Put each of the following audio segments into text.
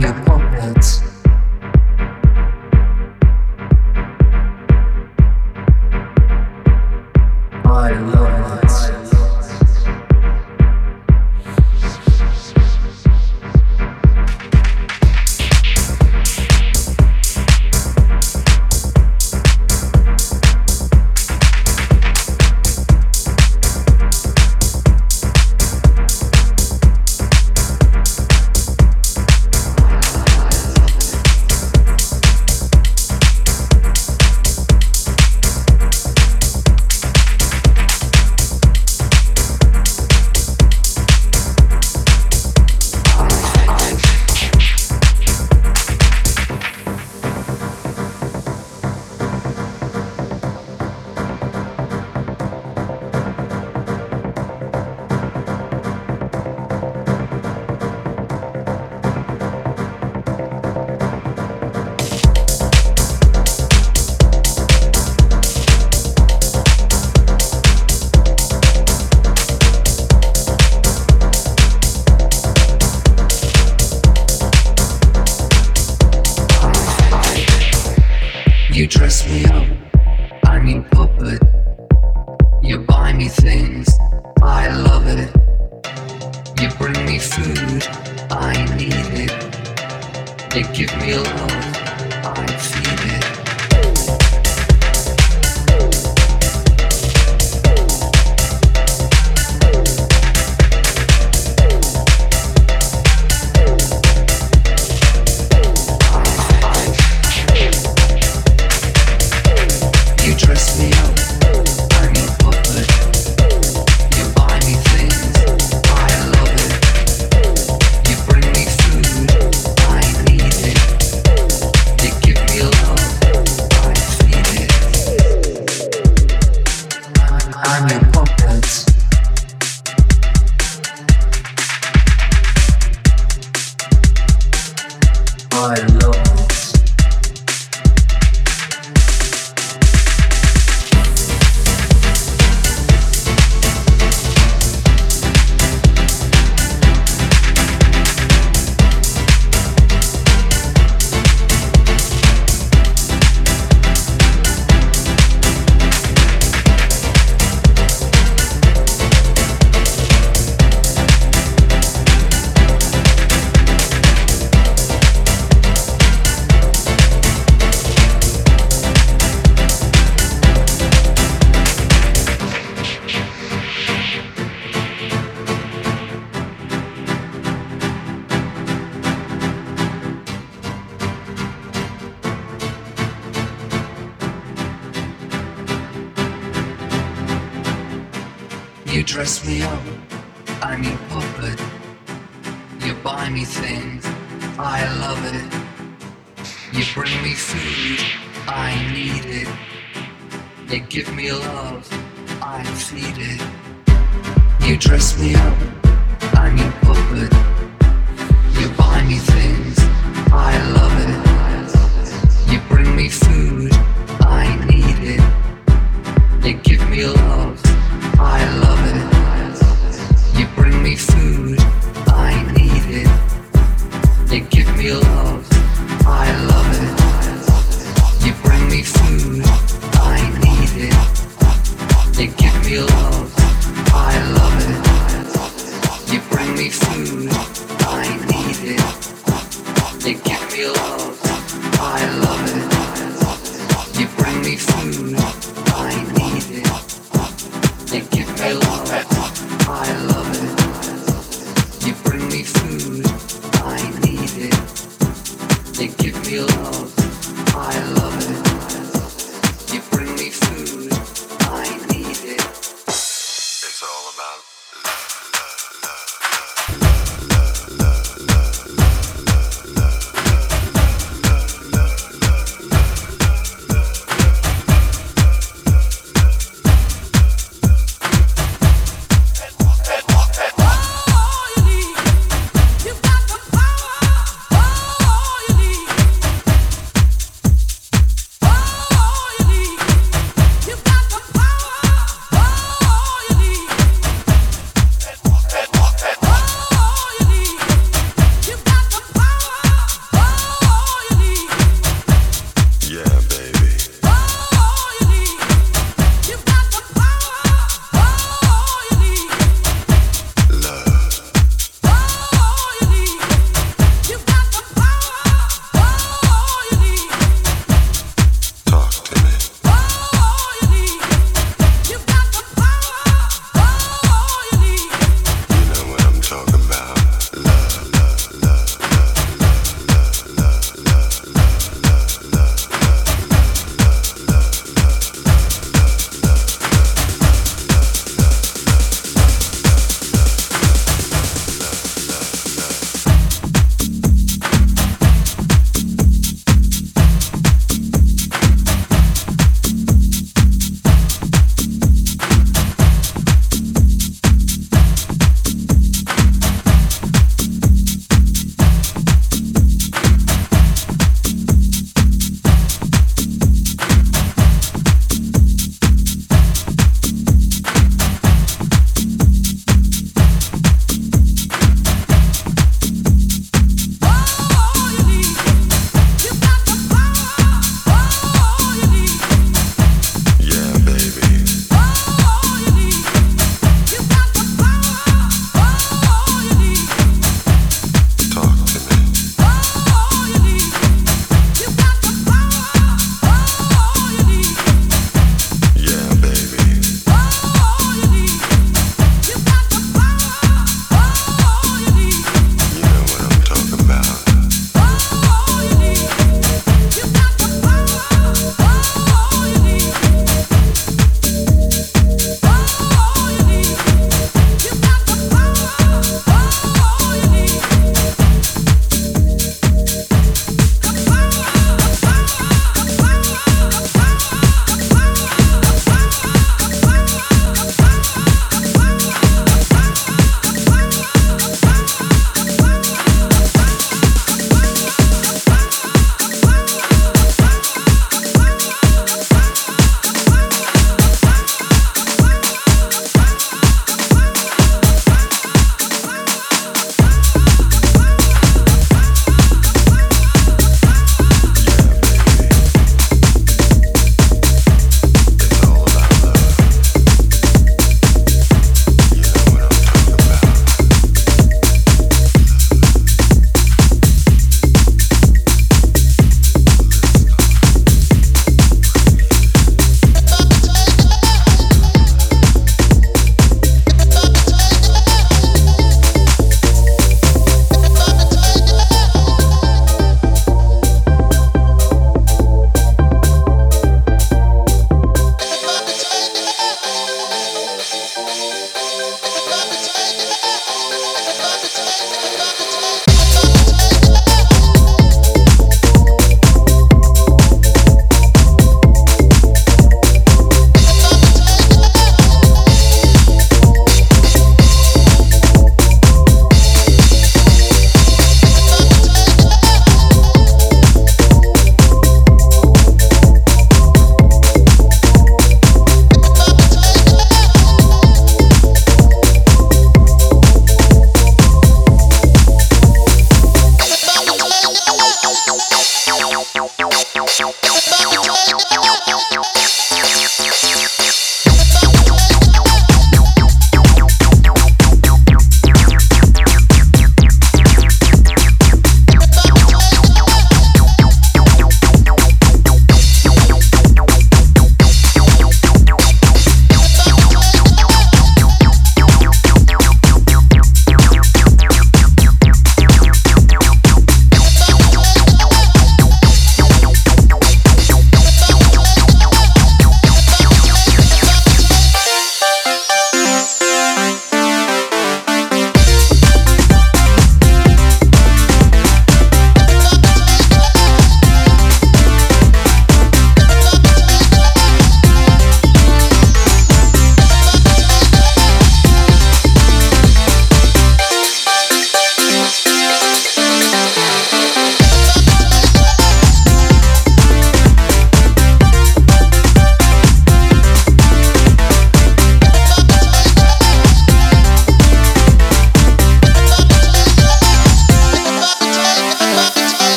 your pockets. to give me a love, I feed it. They give me love, I feed it. You dress me up, I'm your puppet. You buy me things, I love it. You bring me food, I need it. You give me love.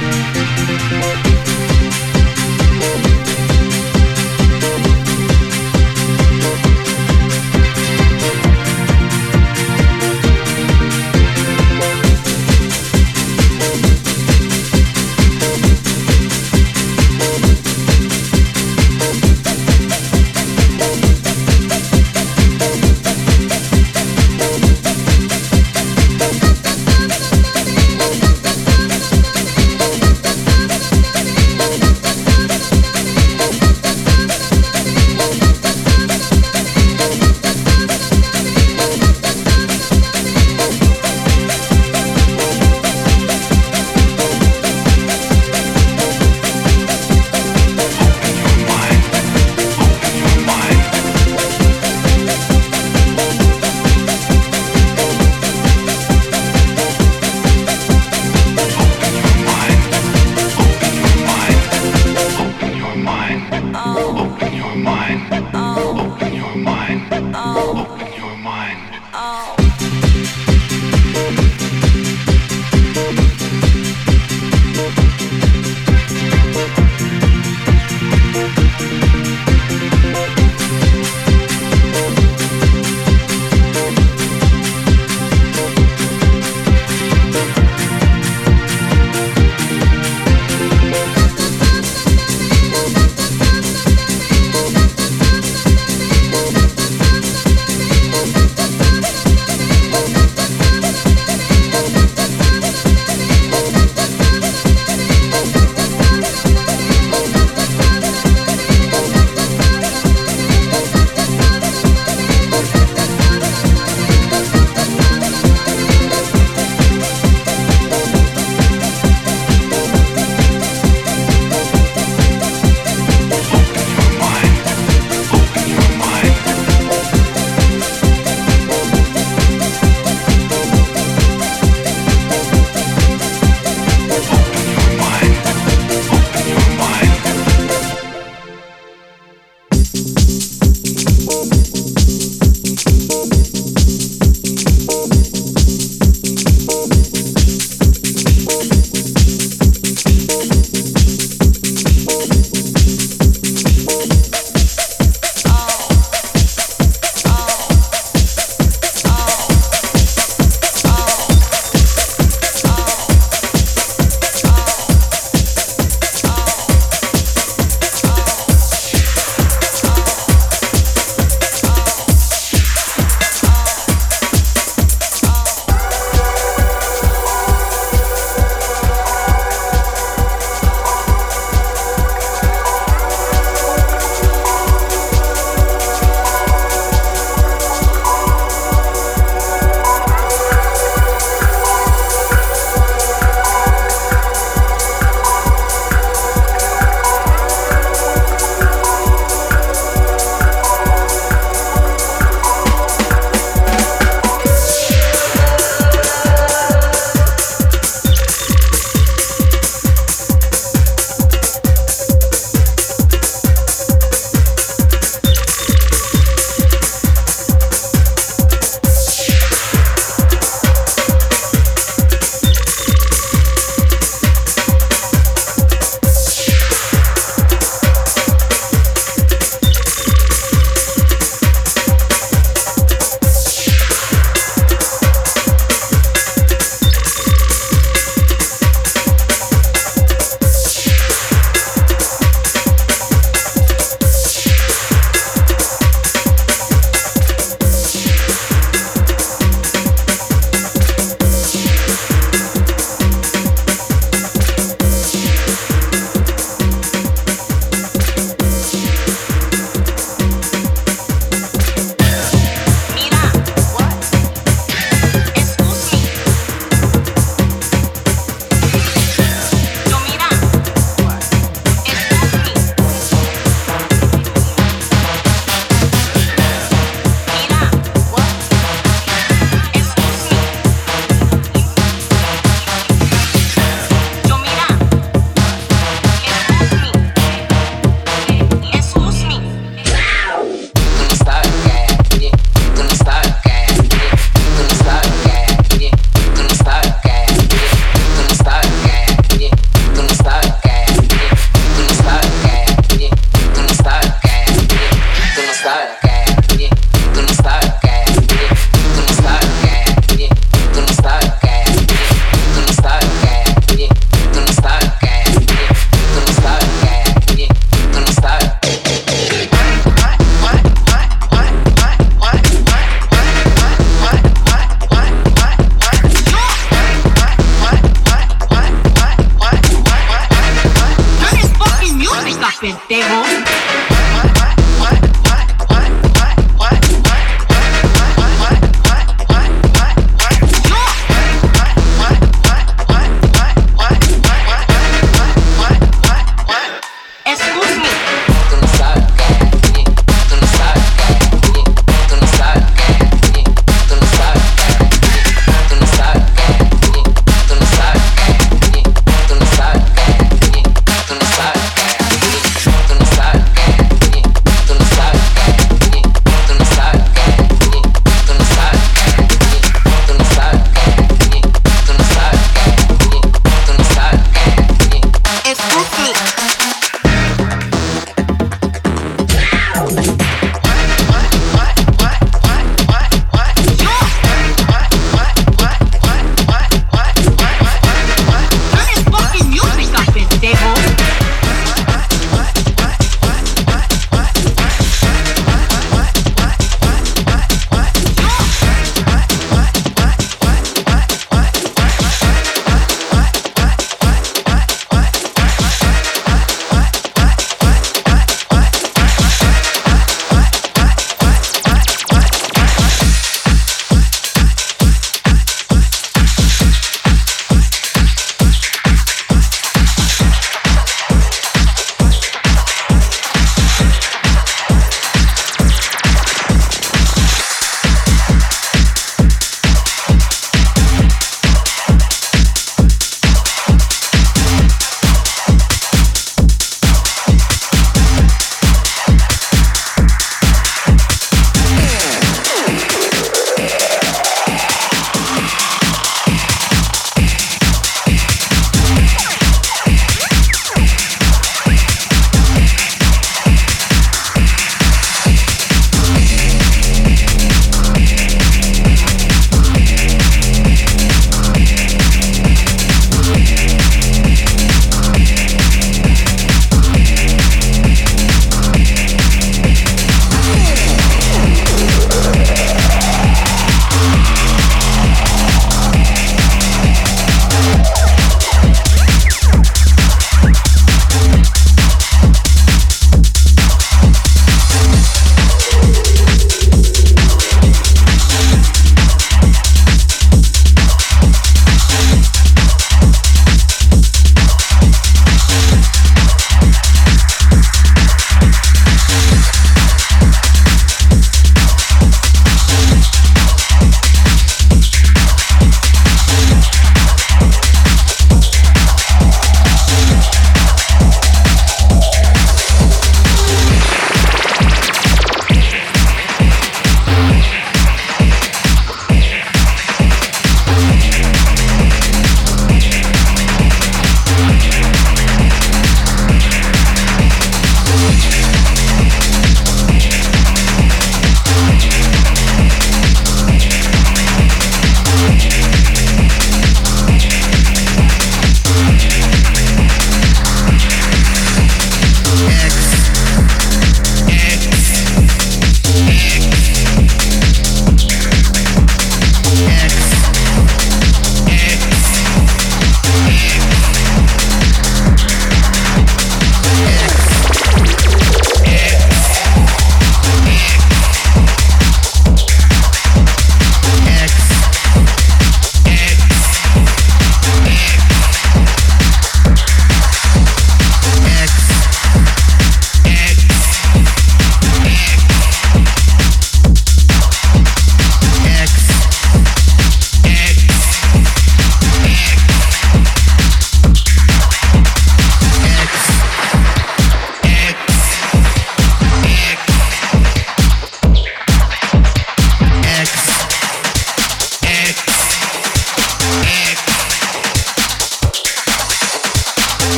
Música